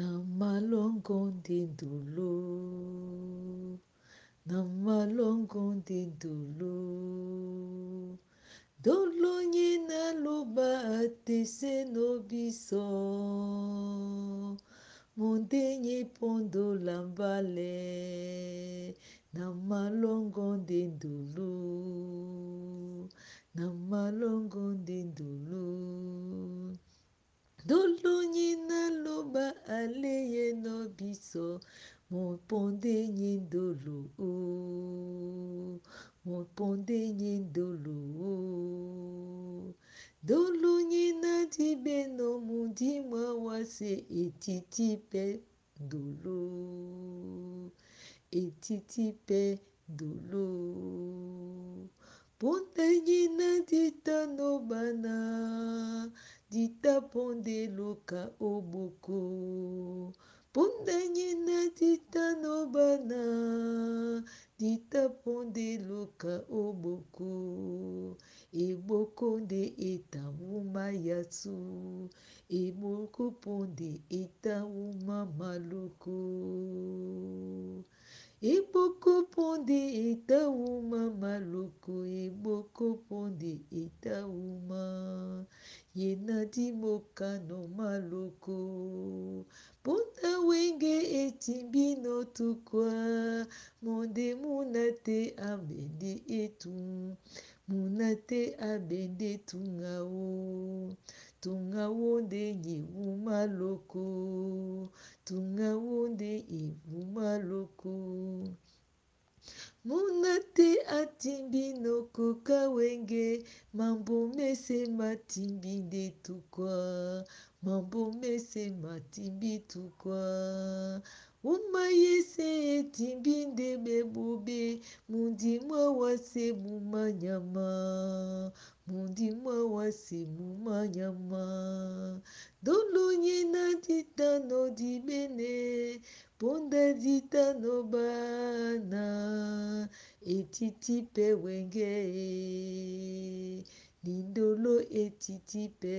ನಮ್ಮಲ್ಲೊಂಗೊಂದಿಂದುಳು ನಮ್ಮಲ್ಲೊಂಗೊಂದಿಂದುಳು dolonye na loba atese na biso. Mondenye pondo mbale na malongo nde ndulu na malongo nde ndulu dolongi naloba aleye no biso mopondenye ndolo mopondenye ndolo dolongi na dibeno mundimwa wase etiti mpe ndolo. Etiti mpe ndolo. Pondangi na ditano bana dita ponde luka obuku. nina dita no nobana, dita ponde luka obuku. Ibokonde eta uma yatsu, ibuku ponde ita uma maluku. Ibuku ponde ita uma maluku. etitipe wenge. Lindolo etitipe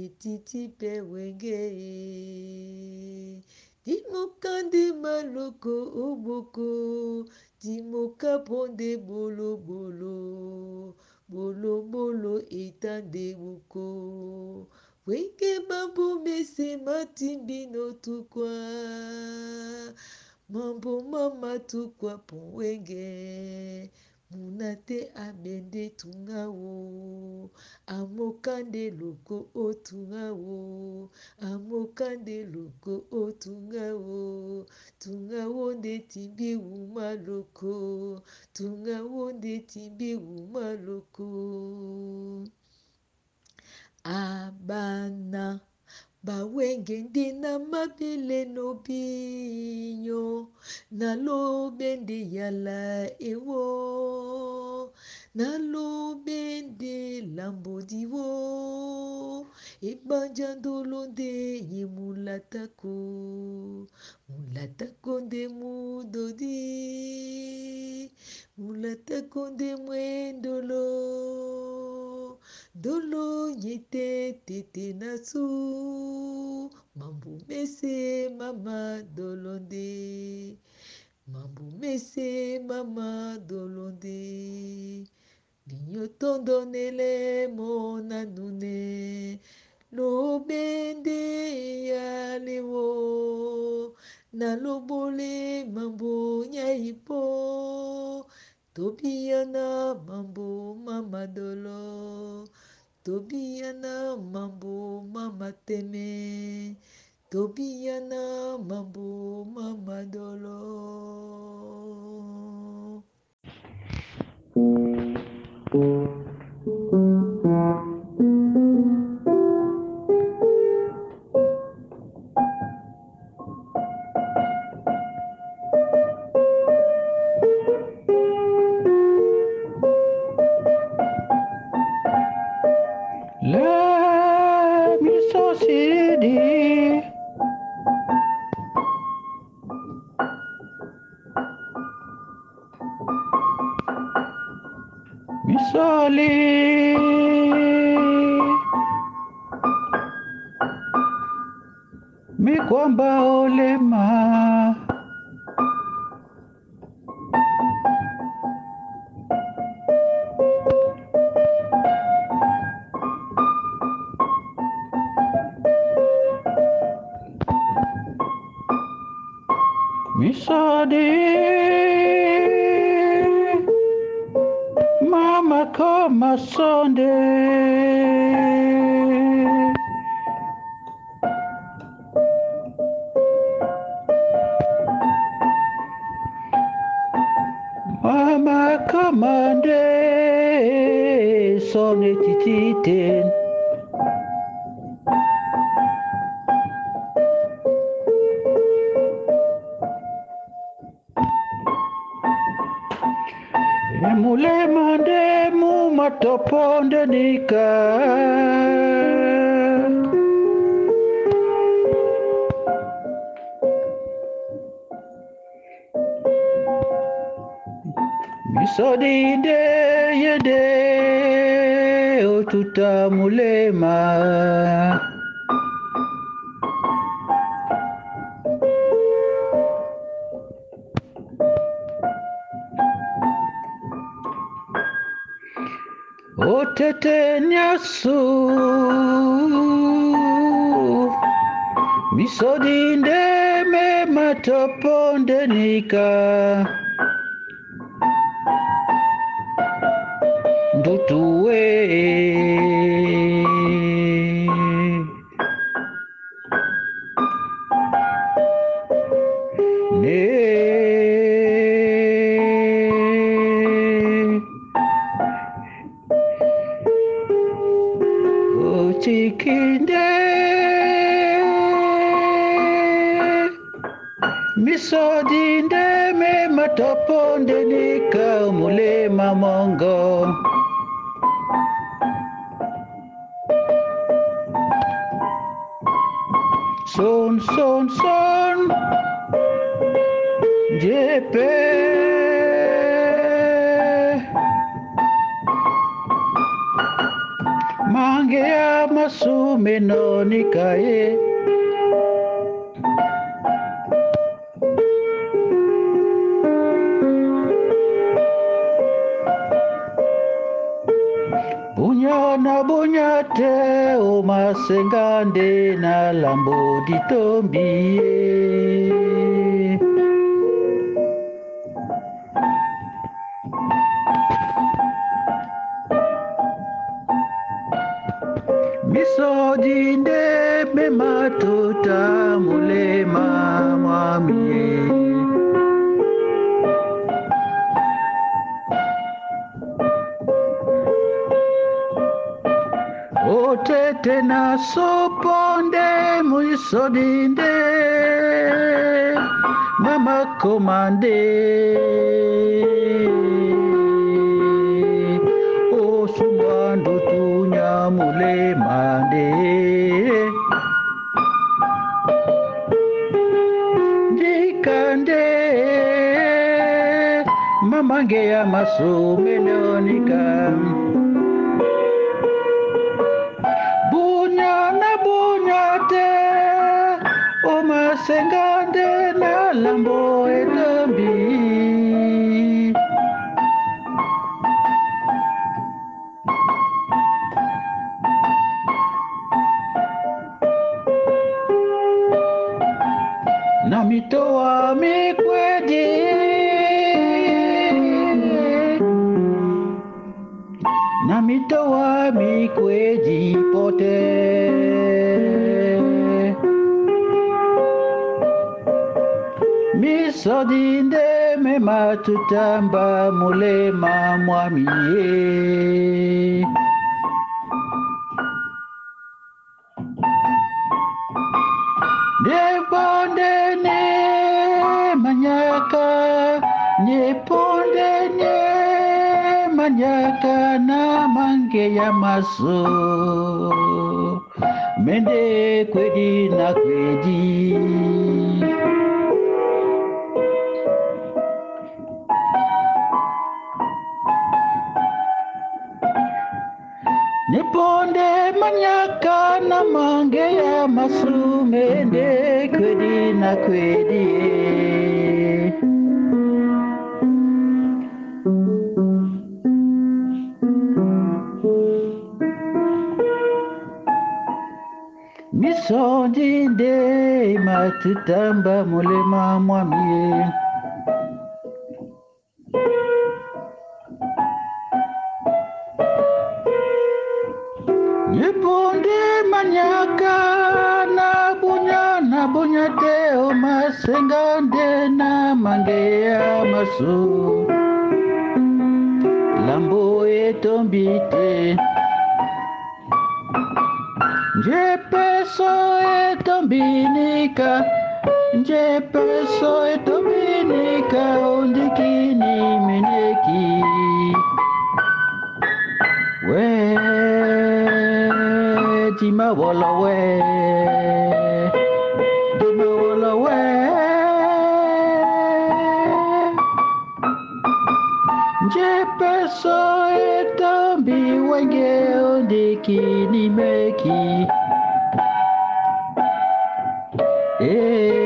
etitipe wenge. Dimokande maloko omoko dimoka ponde bolobolo bolobolo etande moko wenge mabomese matimbino tukwa. mamboma matukwa mpo wenge. Muna te amende tunga wo amokande loko otunga wo amokande loko otunga wo tunga wo nde timbi wuma loko. Tunga wo nde timbi wuma loko. Abana. ah, bawenge nde na mabele no binyo nalobe nde yala ewo nalobe nde lambodiwo ebanja ndolo nde ye mulatako mulatako nde mudodi mulatako nde mwendolo dolo yete tete nasu. Mambo mese mama dolo nde mambo mese mama dolo nde linyotondonele mona nune lobende yalewo nalobole mambo nyaipo tobiyana mambo mama dolo. Tobiyana mambo mama teme. Tobiyana mambo mama dolo désolé. Mi kwamba ulemavu empty tin misodi ndeme matopo ndenika mulema mongo. Son son son jepe mangea masume nonikaye be tena soponde muisodinde mama komande osumwandu tunyamule mande. Ndikande mamange ya masomelo nikande say misodinde mematutamba mulema mwamie Nepondene manyaka, nepondene manyaka na mange ya maso. Mende kwedi na kwedi. konde manyaka na mange ya masume kwedi na kwedi. Misondi nde matutamba molema mwamie yesu. Lambo etombi te. Njepeso etombineka njepeso etombineka ondikini mineki we timawolo we Pessoa e também o biwangel de Kinimeki. Hey. Eh.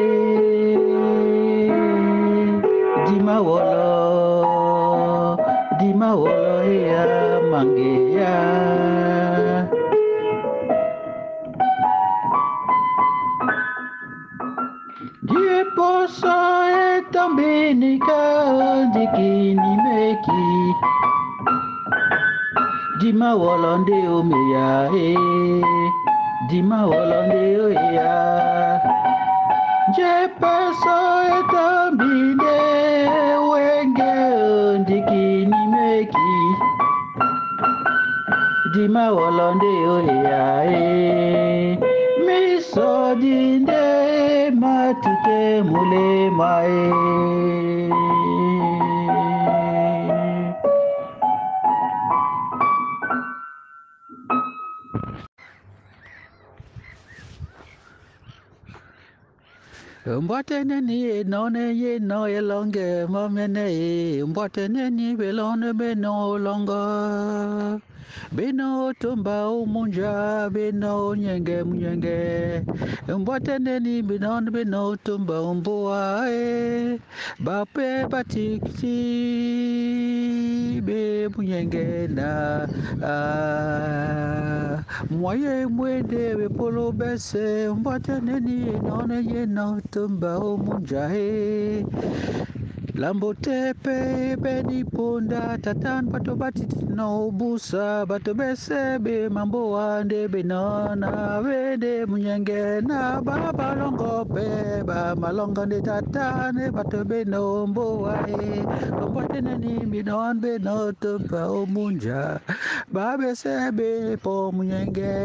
Dima wolonde omeya e Dima wolonde oya Je poso etambinde wenge dikini meki. Dima wolonde oya e Miso dinde matute mule mae Mwateneni none ye no elonge momene mwateneni belone be no longer bino tumba umunja bino nyenge mnyenge mbwateneni binon bino tumba umbua e bape patikti be mnyenge na a. Mwaye mwende bepolo bese. Mbwateneni none yeno tumba umunja e lambo tepe beniponda tatan bato batiti nobusa bato bese be mambo wande benona bende munyenge na babalongo pe ba bamalongo nde tatane bato benombowae kombateneni binon benoto pa omunja babese be po munyenge.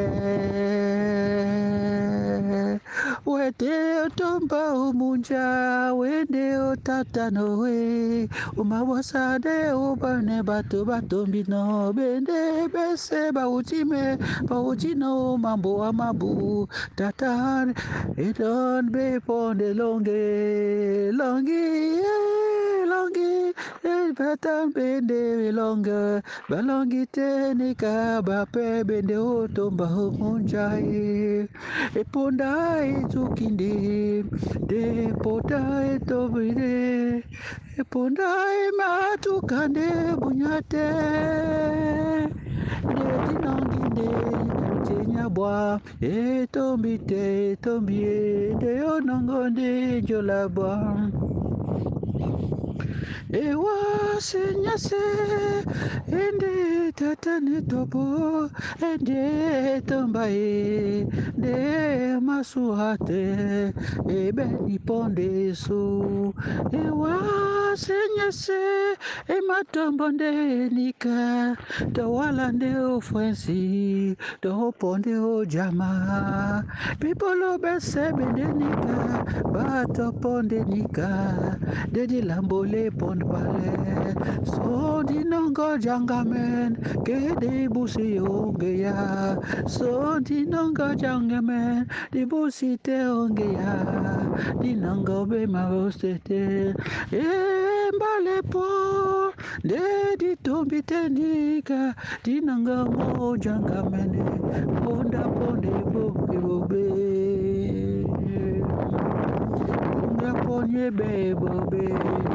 Wete otomba omunja wende otatano we. Umawasade ubane bato bato mbino bende bese bautime bautino mambo wa mabu. Tatan edon be ponde longe longi eh, longi. Eh, batan bende longe balongi tenika bape bende otomba munjai eponda etukinde de pota etobide epondai matukande bunyate. Ndetinonginde tinyabwa etombi te etombie ndeyonongo ndinjolabwa iwasinyase indiitatanitopo endeetambaye ndemasuhate ibenipondeso iwasinyase imatombo ndenika towala ndeofwensi tohopo ndeojama bibolo besebe ndenika batopo dedi lambole lepondo pale so dinongo jangamen kede busi ongeya. So dinongo jangamen di busi te ongeya. Dinongo be mavostete e mbale po de di tombi tenika dinongo mo jangamene ponda ponde bobe bobe be bobe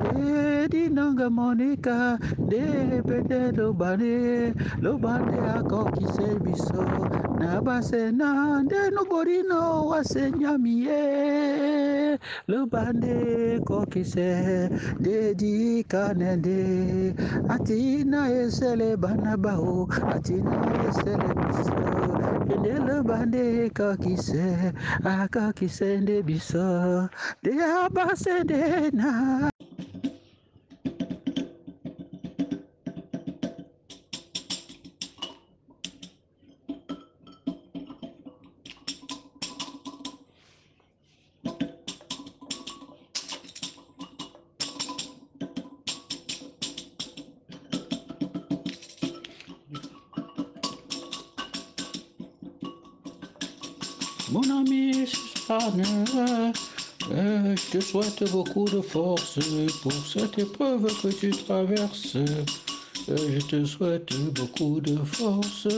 de di nanga monica de pete lo bane lo bane ako kise biso na base na de no borino wase lo bande ko kise de di kanende atina esele bana bao atina esele biso Edeloba se, kakise, akakise nde biso, de abase de na. Je te souhaite beaucoup de force pour cette épreuve que tu traverses. Je te souhaite beaucoup de force.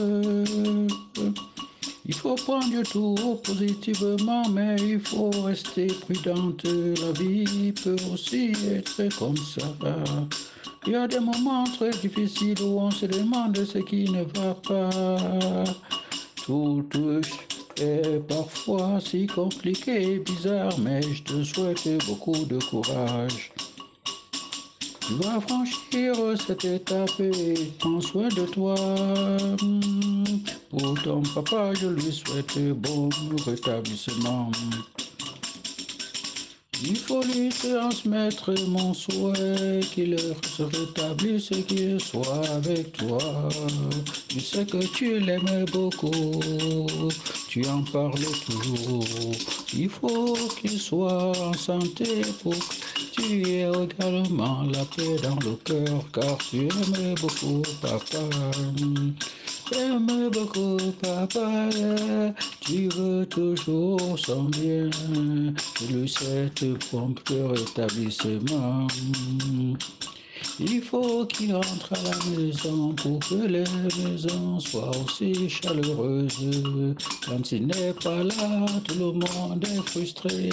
Il faut prendre tout positivement, mais il faut rester prudente. La vie peut aussi être comme ça. Il y a des moments très difficiles où on se demande ce qui ne va pas. Tout est parfois si compliqué et bizarre, mais je te souhaite beaucoup de courage. Tu vas franchir cette étape et prends soin de toi. Pour ton papa, je lui souhaite bon rétablissement. Il faut lui transmettre mon souhait qu'il se rétablisse, qu'il soit avec toi. Tu sais que tu l'aimes beaucoup, tu en parles toujours. Il faut qu'il soit en santé pour que tu aies également la paix dans le cœur, car tu aimes beaucoup papa. J'aime beaucoup papa, tu veux toujours son bien, je lui souhaite prompt rétablissement. Il faut qu'il rentre à la maison pour que les maisons soient aussi chaleureuses. Quand il n'est pas là, tout le monde est frustré.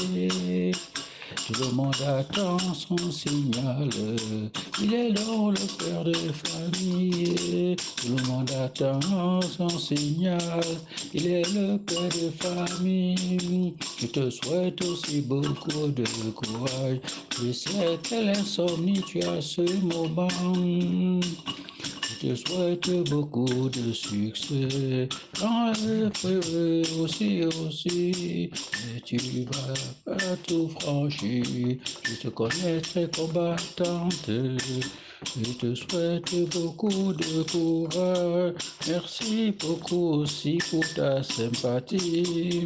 Tout le monde attend son signal. Il est dans le père de famille. Tout le monde attend son signal. Il est le père de famille. Je te souhaite aussi beaucoup de courage. Je sais quelle insomnie tu as ce moment. Je te souhaite beaucoup de succès dans l'épreuve aussi, aussi. Mais tu vas pas tout franchir. Je te connais très combattante. Je te souhaite beaucoup de courage. Merci beaucoup aussi pour ta sympathie.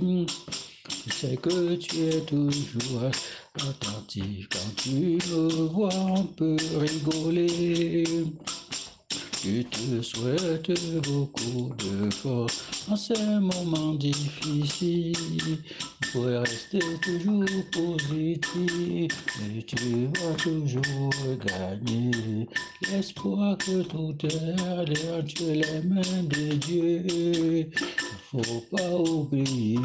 Je sais que tu es toujours attentif quand tu me vois, on peut rigoler. Je te souhaite beaucoup de force en ces moments difficiles. Il faut rester toujours positif et tu vas toujours gagner. L'espoir que tout est derrière les mains de Dieu. Il faut pas oublier.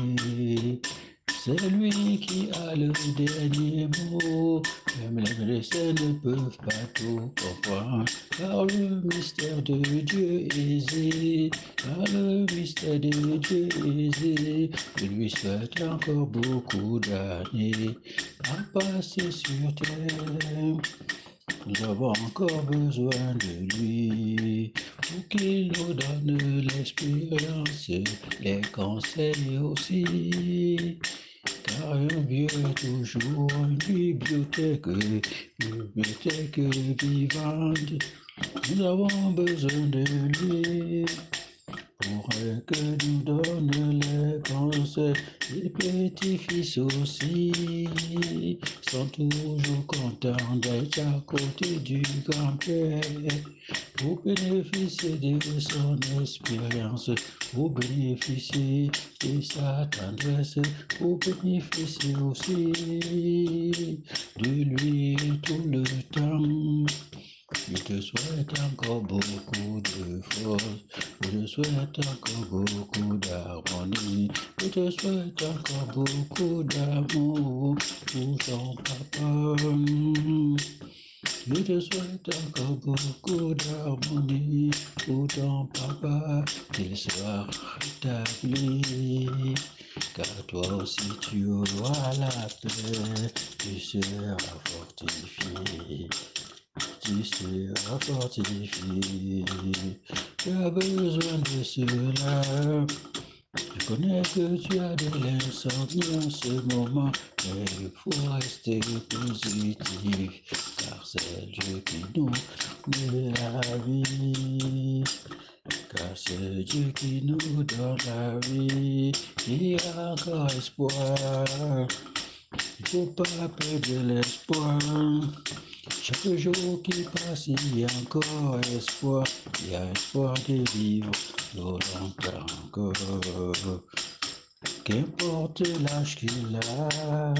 C'est lui qui a le dernier mot. Même les médecins ne peuvent pas tout comprendre. Car le mystère de Dieu est Car le mystère de Dieu est Je lui souhaite encore beaucoup d'années à passer sur terre. Nous avons encore besoin de lui pour qu'il nous donne l'expérience, les conseils aussi. Car un vieux est toujours une bibliothèque, une bibliothèque vivante. Nous avons besoin de lui pour que nous donne les conseils. Les petits-fils aussi sont toujours contents d'être à côté du grand-père pour bénéficier de son expérience, pour bénéficier de sa tendresse, pour bénéficier aussi de lui tout le temps. Je te souhaite encore beaucoup de force. Je te souhaite encore beaucoup d'harmonie. Je te souhaite encore beaucoup d'amour pour ton papa. Je te souhaite encore beaucoup d'harmonie pour ton papa, qu'il soit rétabli. Car toi aussi tu auras la paix, tu seras fortifié. Tu seras fortifié. Tu as besoin de cela. Je connais que tu as de l'insomnie en ce moment, mais il faut rester positif, car c'est Dieu qui nous donne la vie. Car c'est Dieu qui nous donne la vie. Il y a encore espoir. Il faut pas perdre l'espoir. Chaque jour qui passe, il y a encore espoir. Il y a espoir de vivre longtemps encore. Qu'importe l'âge qu'il a,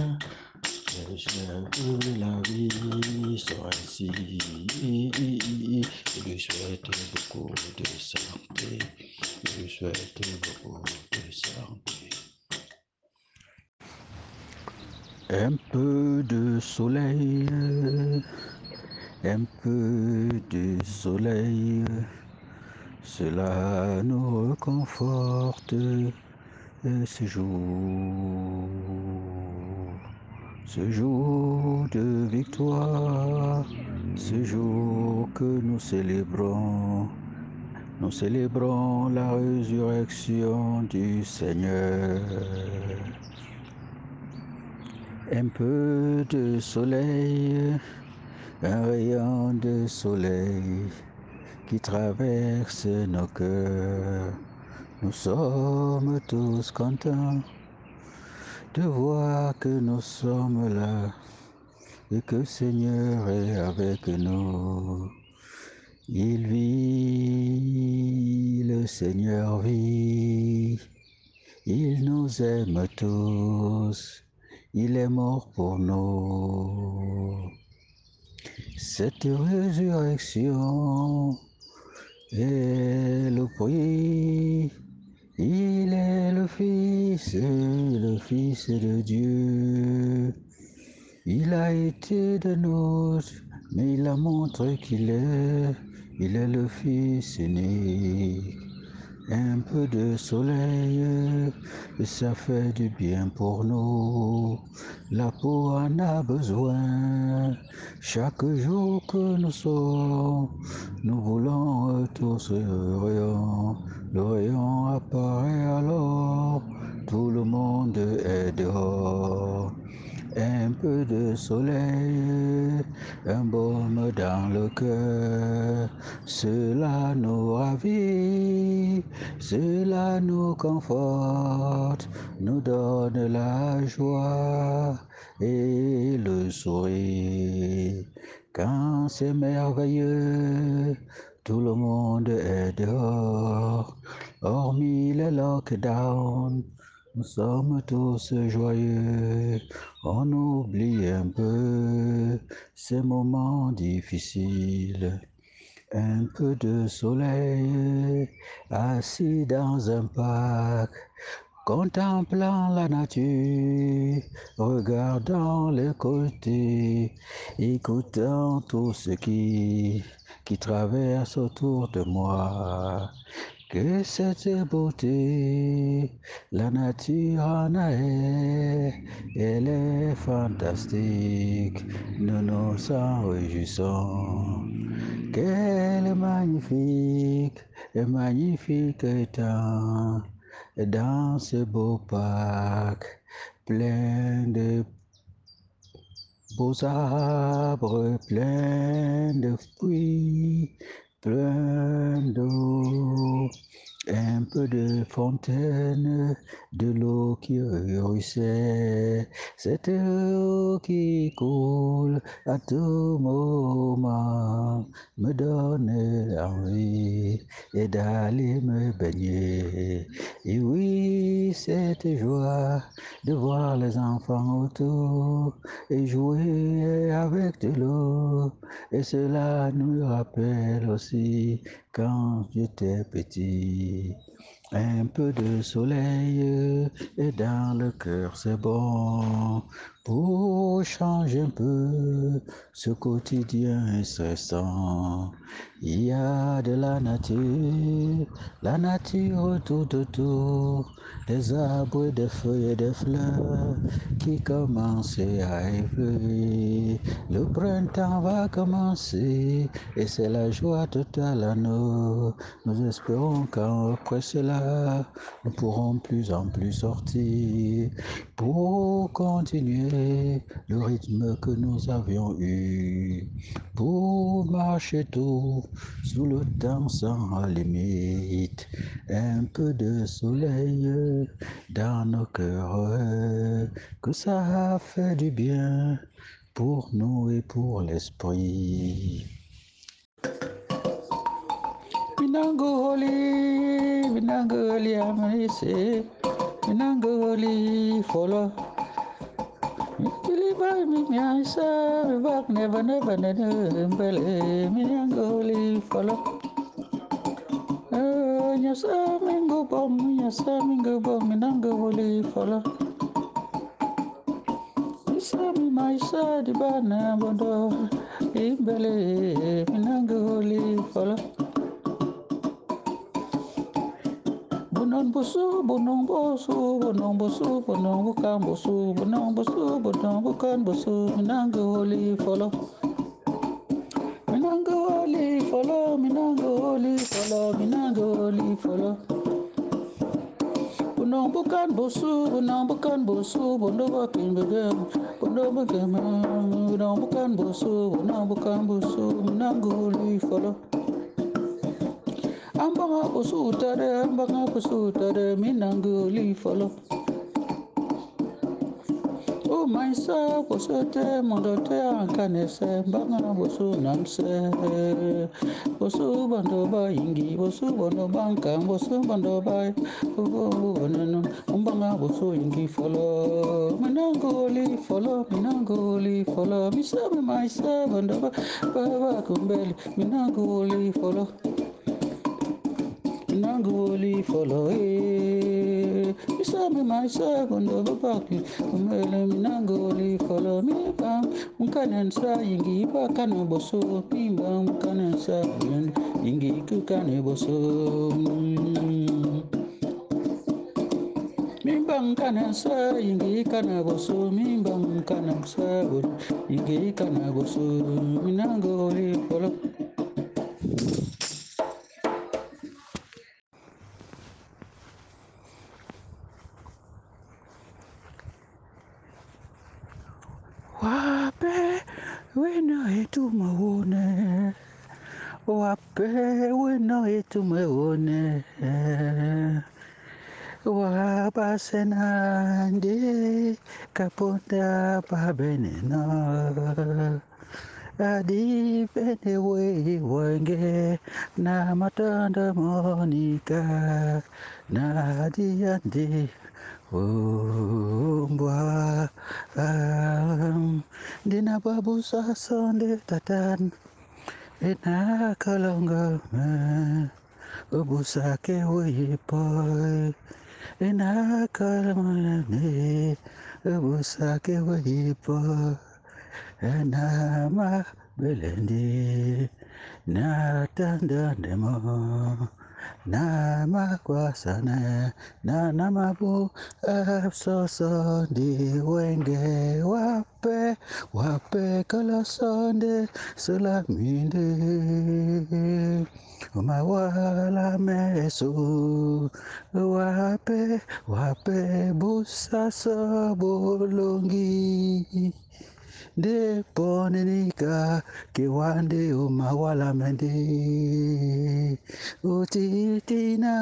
de la vie soit ici. Je lui souhaite beaucoup de santé. Je lui souhaite beaucoup de santé. Un peu de soleil, un peu de soleil, cela nous reconforte ce jour, ce jour de victoire, ce jour que nous célébrons. Nous célébrons la résurrection du Seigneur. Un peu de soleil, un rayon de soleil qui traverse nos cœurs. Nous sommes tous contents de voir que nous sommes là et que le Seigneur est avec nous. Il vit, le Seigneur vit, il nous aime tous, il est mort pour nous. Cette résurrection est le prix, il est le Fils, le Fils de Dieu. Il a été de nous, mais il a montré qu'il est, il est le Fils unique. Un peu de soleil, ça fait du bien pour nous. La peau en a besoin. Chaque jour que nous sommes, nous voulons tous le rayon. Le rayon apparaît alors, tout le monde est dehors. Un peu de soleil, un baume dans le cœur, cela nous ravit, cela nous conforte, nous donne la joie et le sourire. Quand c'est merveilleux, tout le monde est dehors, hormis le lockdown. Nous sommes tous joyeux, on oublie un peu ces moments difficiles. Un peu de soleil, assis dans un parc, contemplant la nature, regardant les côtés, écoutant tout ce qui, qui traverse autour de moi. Que cette beauté, la nature en est, elle est fantastique, nous nous en réjouissons. Quelle magnifique, magnifique temps dans ce beau parc, plein de beaux arbres, plein de fruits, plein d'eau. Un peu de fontaine, de l'eau qui ruisselle, cette eau qui coule à tout moment me donne envie et d'aller me baigner. Et oui, cette joie de voir les enfants autour et jouer avec de l'eau. Et cela nous rappelle aussi quand j'étais petit. E Un peu de soleil et dans le cœur c'est bon pour changer un peu ce quotidien stressant. Il y a de la nature, la nature tout autour, des arbres, des feuilles et des fleurs qui commencent à effleurer. Le printemps va commencer et c'est la joie totale à nous. Nous espérons qu'après cela, nous pourrons plus en plus sortir pour continuer le rythme que nous avions eu, pour marcher tout sous le temps sans limite, un peu de soleil dans nos cœurs, que ça fait du bien pour nous et pour l'esprit. Vinangoli, Vinangoli, Amanese, Vinangoli, follow. Believe by me, say, we walk never, never, never, never. believe, Vinangoli, follow. Oh, yes, I'm in good form, Nyasa mingu bom, nyasa mingu bom, Vinangoli, follow. Sami maisha di bana bondo, imbele, Vinangoli, follow. Bonon busu, bonon busu, bonon busu, bonon bukan busu, bonon busu, bonon bukan busu. minango holy follow. Minango holy follow, minango holy follow, minango holy follow. Bonon bukan busu, bonon bukan busu, bonon bukan bebem, bonon bukan bonon bukan busu, bonon bukan busu, minango holy follow. Ambanga kusutare, ambanga kusutare, minanguli follow. Oh my son, kusote, mondote, ankanese, mbanga busu namse. Busu bandoba ingi, busu bandoba anka, busu bandoba, ubono, mbanga busu ingi follow. Minanguli follow, minanguli follow, misa my son, bandoba, baba kumbeli, minanguli follow nangoli foloe misabe maisakondo bapaki umele minangoli me mipa mkanensa yingi ipakane boso pimba mkanensa yingi kukane boso mimbam kana sa ingi kana boso mimbam kana sa ingi kana boso minangoli follow. wapewe noi tumeone wabasenande kaponda babenena adi bene we wenge na matanda monika. Na adi andi ombwa um, dina babu sasonde tatan. Inakalongaman ubusake uyipoy Inakalamanani ubusake na Enama belendi demo. Nama kwasana na namabu afsosonde wenge wape wape kolosonde sulaminde. Umawala mesu wape wape busaso bulungi ndipo nenika kiwande umawalamende utitina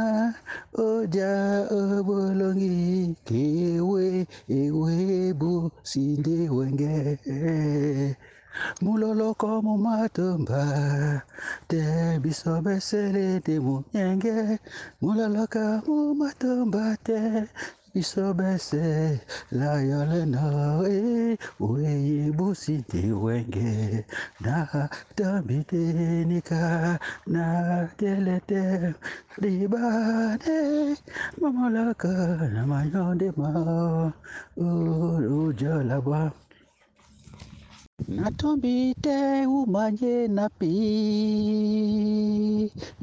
oja obolongi kiwe ewebu sinde wenge. Muloloko mumatomba te biso besele te munyenge muloloka mumatomba te isobese layoleno e uyibusindi wenge na tambitenika na telete ribane mamolaka na mayondema urujalaba natombite umanye napi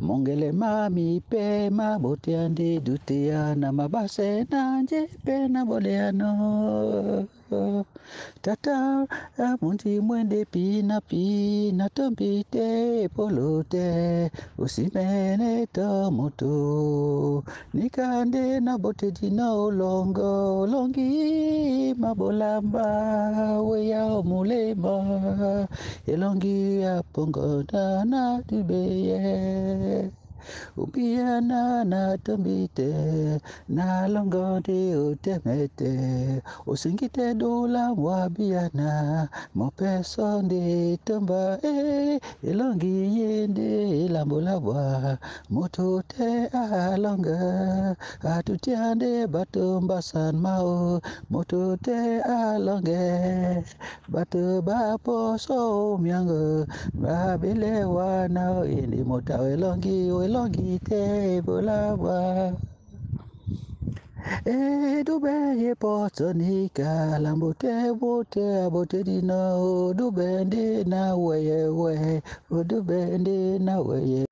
mongele mami pema boteyande duteya na mabase nanje pena boleyano Tata amundi mwende pi na pi Natombi te polote usimene to moto Nikande na bote dina olongo Longi mabolamba weya mulema elongi ya pongo na tubeye ubiana na tumite na longonde utemete. Usingite dola mwabiana mopesonde tomba e eh, elongi yende lambolabwa motute alonga atutiande batombasan mao motute alonge bato baposo miango. Babelewana inimota motawelongi logite bolawa edubeye potonika lambote bote aboterina odubende na weyewe odubende na weye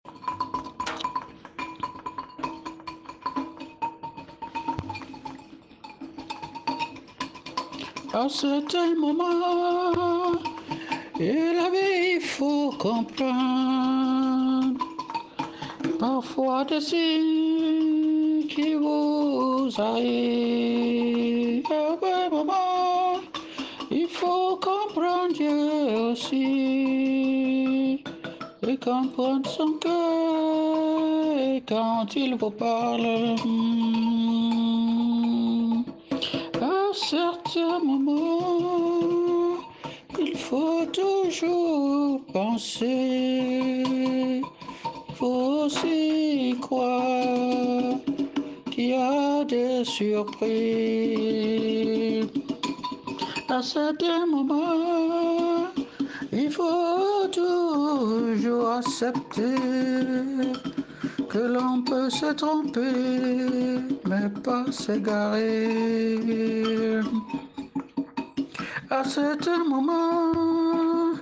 À ce tel moment, la il faut comprendre. Parfois des signes qui vous un moment, il faut comprendre Dieu aussi. Et comprendre son cœur. Quand il vous parle. hmm, à certains moments, il faut toujours penser, aussi croire qu'il y a des surprises. À certains moments, il faut toujours accepter que l'on peut se tromper, mais pas s'égarer. À certains moments,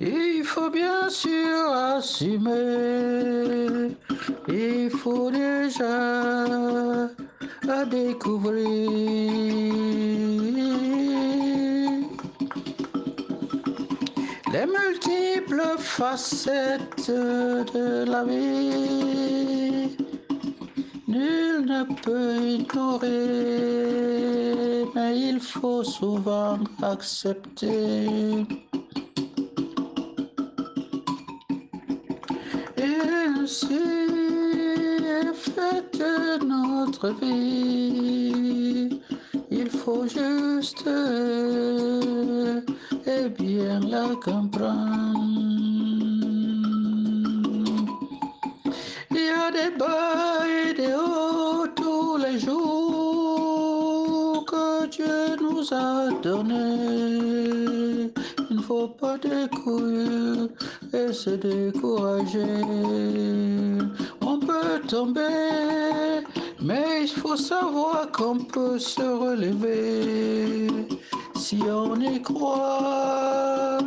il faut bien sûr assumer. Il faut déjà découvrir. Les multiples facettes de la vie, nul ne peut ignorer, mais il faut souvent accepter. Faite notre vie. Il faut juste et bien la comprendre. Il y a des bas et des hauts tous les jours que Dieu nous a donnés. Il ne faut pas découvrir et se décourager. Tomber, mais il faut savoir qu'on peut se relever. Si on y croit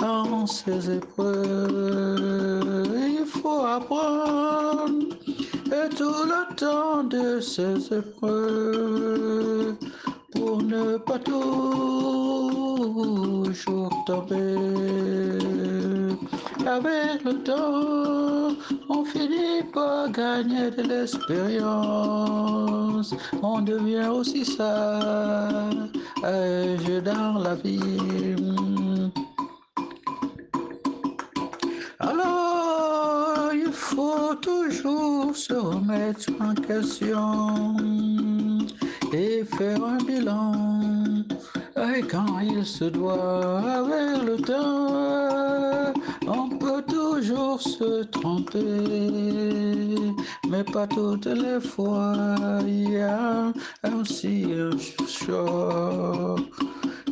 en ces épreuves, il faut apprendre et tout le temps de ces épreuves pour ne pas toujours tomber. Avec le temps, on finit par gagner de l'expérience. On devient aussi sage dans la vie. Alors, il faut toujours se remettre en question faire un bilan. Et quand il se doit avec le temps, on peut toujours se tromper, mais pas toutes les fois. Il y a aussi un choc.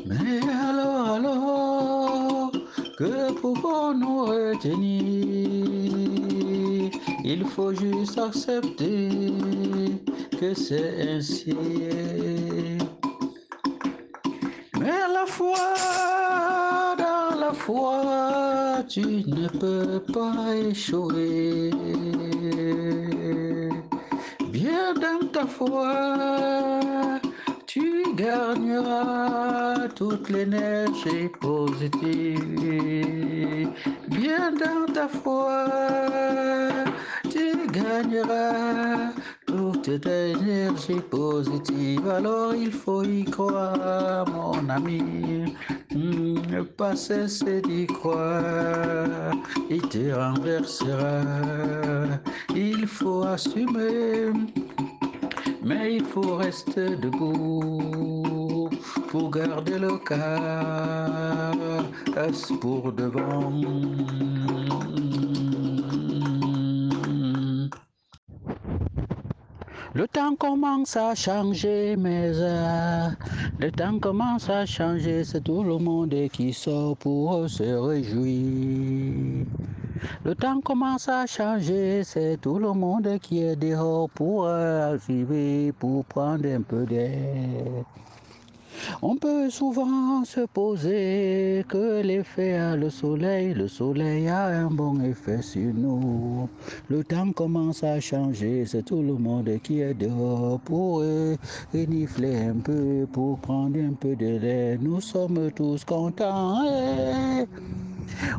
Mais alors, alors, que pouvons-nous retenir? Il faut juste accepter que c'est ainsi. Mais la foi, dans la foi, tu ne peux pas échouer. Bien dans ta foi, tu gagneras toute l'énergie positive. Bien dans ta foi, tu gagneras toute l'énergie positive. Alors il faut y croire, mon ami. Ne pas cesser d'y croire, il te renversera. Il faut assumer mais il faut rester debout pour garder le cap pour devant. Le temps commence à changer, mais euh, le temps commence à changer, c'est tout le monde qui sort pour se réjouir. Le temps commence à changer, c'est tout le monde qui est dehors pour arriver, pour prendre un peu d'air. On peut souvent se poser que l'effet a le soleil, le soleil a un bon effet sur nous. Le temps commence à changer, c'est tout le monde qui est dehors pour renifler un peu, pour prendre un peu de l'air. Nous sommes tous contents. eh.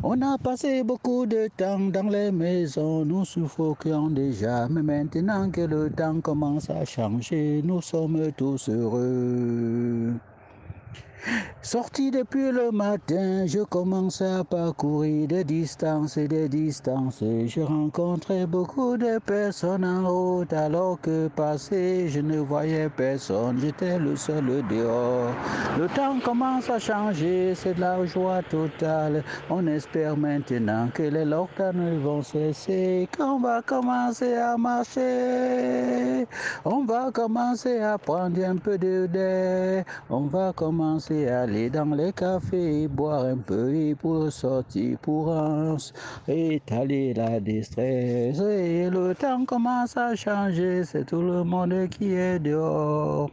On a passé beaucoup de temps dans les maisons, nous suffoquions déjà, mais maintenant que le temps commence à changer, nous sommes tous heureux. Sorti depuis le matin, je commence à parcourir des distances et des distances. Je rencontrais beaucoup de personnes en route alors que passé, je ne voyais personne. J'étais le seul dehors. Le temps commence à changer, c'est de la joie totale. On espère maintenant que les lockdowns vont cesser, qu'on va commencer à marcher. On va commencer à prendre un peu de d'air. On va commencer aller dans les cafés, boire un peu et pour sortir pour s- étaler la déstresse. Et le temps commence à changer, c'est tout le monde qui est dehors.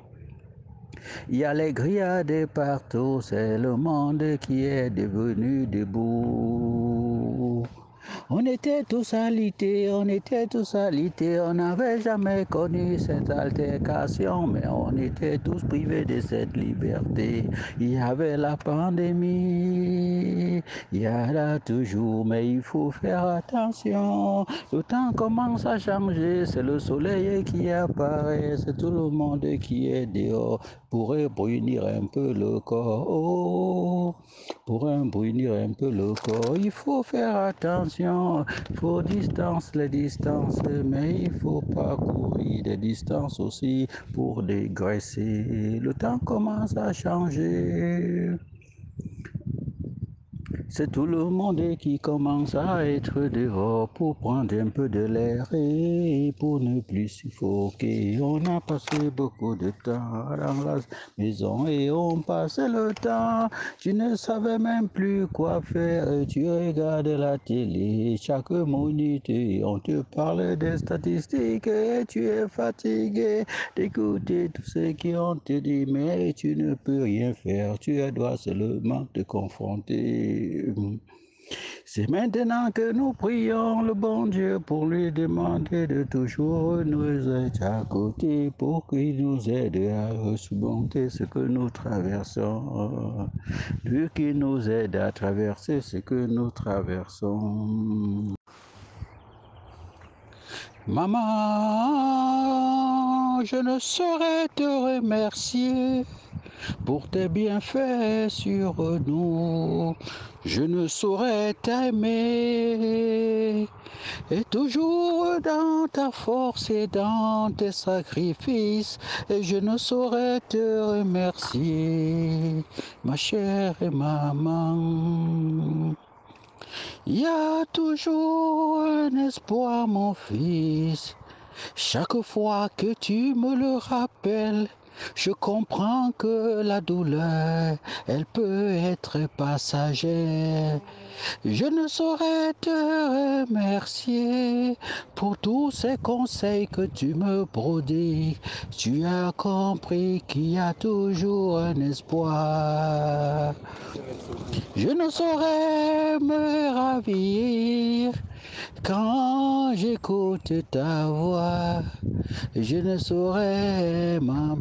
Il y a les grillades partout, c'est le monde qui est devenu debout. On était tous alités, on était tous alités, on n'avait jamais connu cette altercation, mais on était tous privés de cette liberté. Il y avait la pandémie, il y en a toujours, mais il faut faire attention. Le temps commence à changer, c'est le soleil qui apparaît, c'est tout le monde qui est dehors pour brunir un peu le corps. Oh, pour brunir un peu le corps, il faut faire attention. Il faut distance les distances, mais il faut pas courir des distances aussi pour dégraisser. Le temps commence à changer. C'est tout le monde qui commence à être dehors pour prendre un peu de l'air et pour ne plus suffoquer. On a passé beaucoup de temps dans la maison et on passait le temps. Tu ne savais même plus quoi faire. Tu regardes la télé chaque minute on te parle des statistiques et tu es fatigué d'écouter tout ce qu'on te dit, mais tu ne peux rien faire. Tu dois seulement te confronter. C'est maintenant que nous prions le bon Dieu pour lui demander de toujours nous être à côté pour qu'il nous aide à surmonter ce que nous traversons. Dieu qui nous aide à traverser ce que nous traversons. Maman, je ne saurais te remercier pour tes bienfaits sur nous. Je ne saurais t'aimer. Et toujours dans ta force et dans tes sacrifices, et je ne saurais te remercier, ma chère maman. Il y a toujours un espoir, mon fils. Chaque fois que tu me le rappelles, je comprends que la douleur, elle peut être passagère. Je ne saurais te remercier pour tous ces conseils que tu me prodigues. Tu as compris qu'il y a toujours un espoir. Je ne saurais me ravir quand j'écoute ta voix. Je ne saurais m'en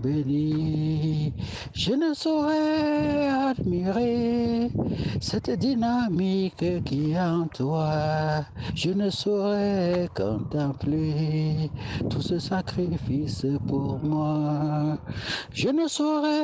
Je ne saurais admirer cette dynamique qui est en toi. Je ne saurais contempler tout ce sacrifice pour moi. Je ne saurais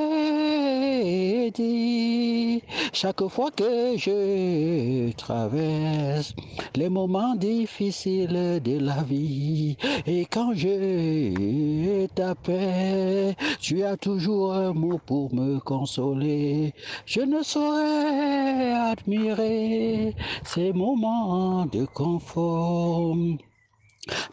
dire chaque fois que je traverse les moments difficiles de la vie et quand je t'appelle, tu as toujours un mot pour me consoler. Je ne saurais admirer ces moments de confort.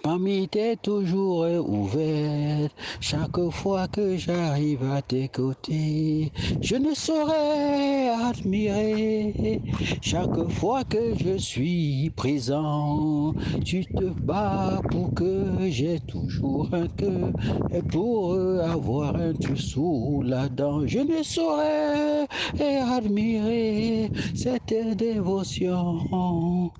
Parmi tes toujours ouverte, chaque fois que j'arrive à tes côtés, je ne saurais admirer. Chaque fois que je suis présent, tu te bats pour que j'ai toujours un cœur et pour avoir un dessous là-dedans. Je ne saurais admirer cette dévotion.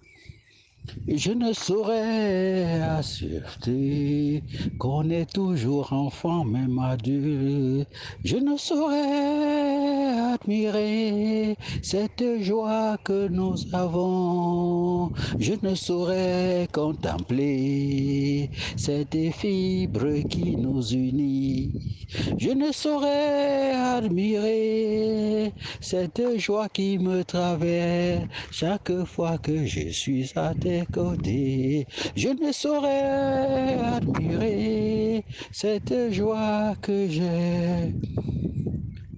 Je ne saurais assurer qu'on est toujours enfant, même adulte. Je ne saurais admirer cette joie que nous avons. Je ne saurais contempler cette fibre qui nous unit. Je ne saurais admirer cette joie qui me traverse chaque fois que je suis à Je ne saurais admirer cette joie que j'ai.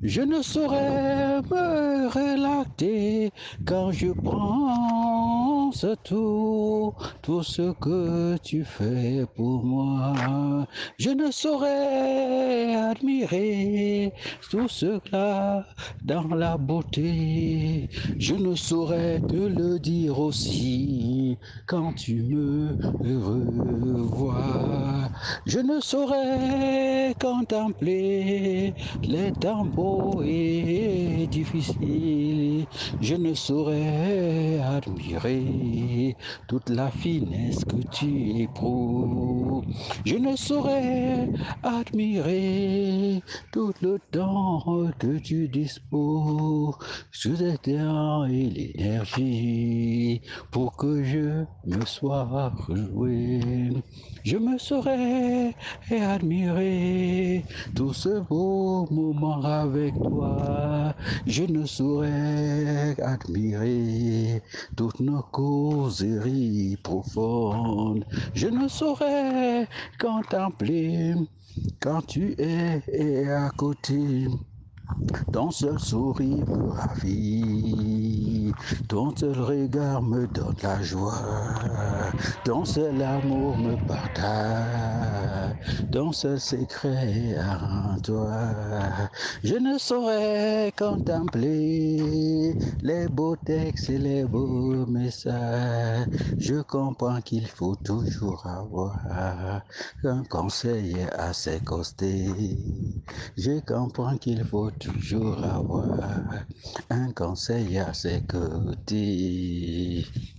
Je ne saurais me relaxer quand je pense tout, tout ce que tu fais pour moi. Je ne saurais admirer tout cela dans la beauté. Je ne saurais te le dire aussi quand tu me revois. Je ne saurais contempler les temps et difficiles. Je ne saurais admirer toute la finesse que tu éprouves. Je ne saurais admirer tout le temps que tu disposes sur le temps et l'énergie pour que je me sois rejoué. Je me saurais admirer tout ce beau moment toi. Je ne saurais admirer toutes nos causeries profondes. Je ne saurais contempler quand tu es à côté. Ton seul sourire me ravit, ton seul regard me donne la joie, ton seul amour me partage, ton seul secret en toi. Je ne saurais contempler les beaux textes et les beaux messages. Je comprends qu'il faut toujours avoir un conseiller à ses côtés. Je comprends qu'il faut toujours avoir un conseil à ses côtés.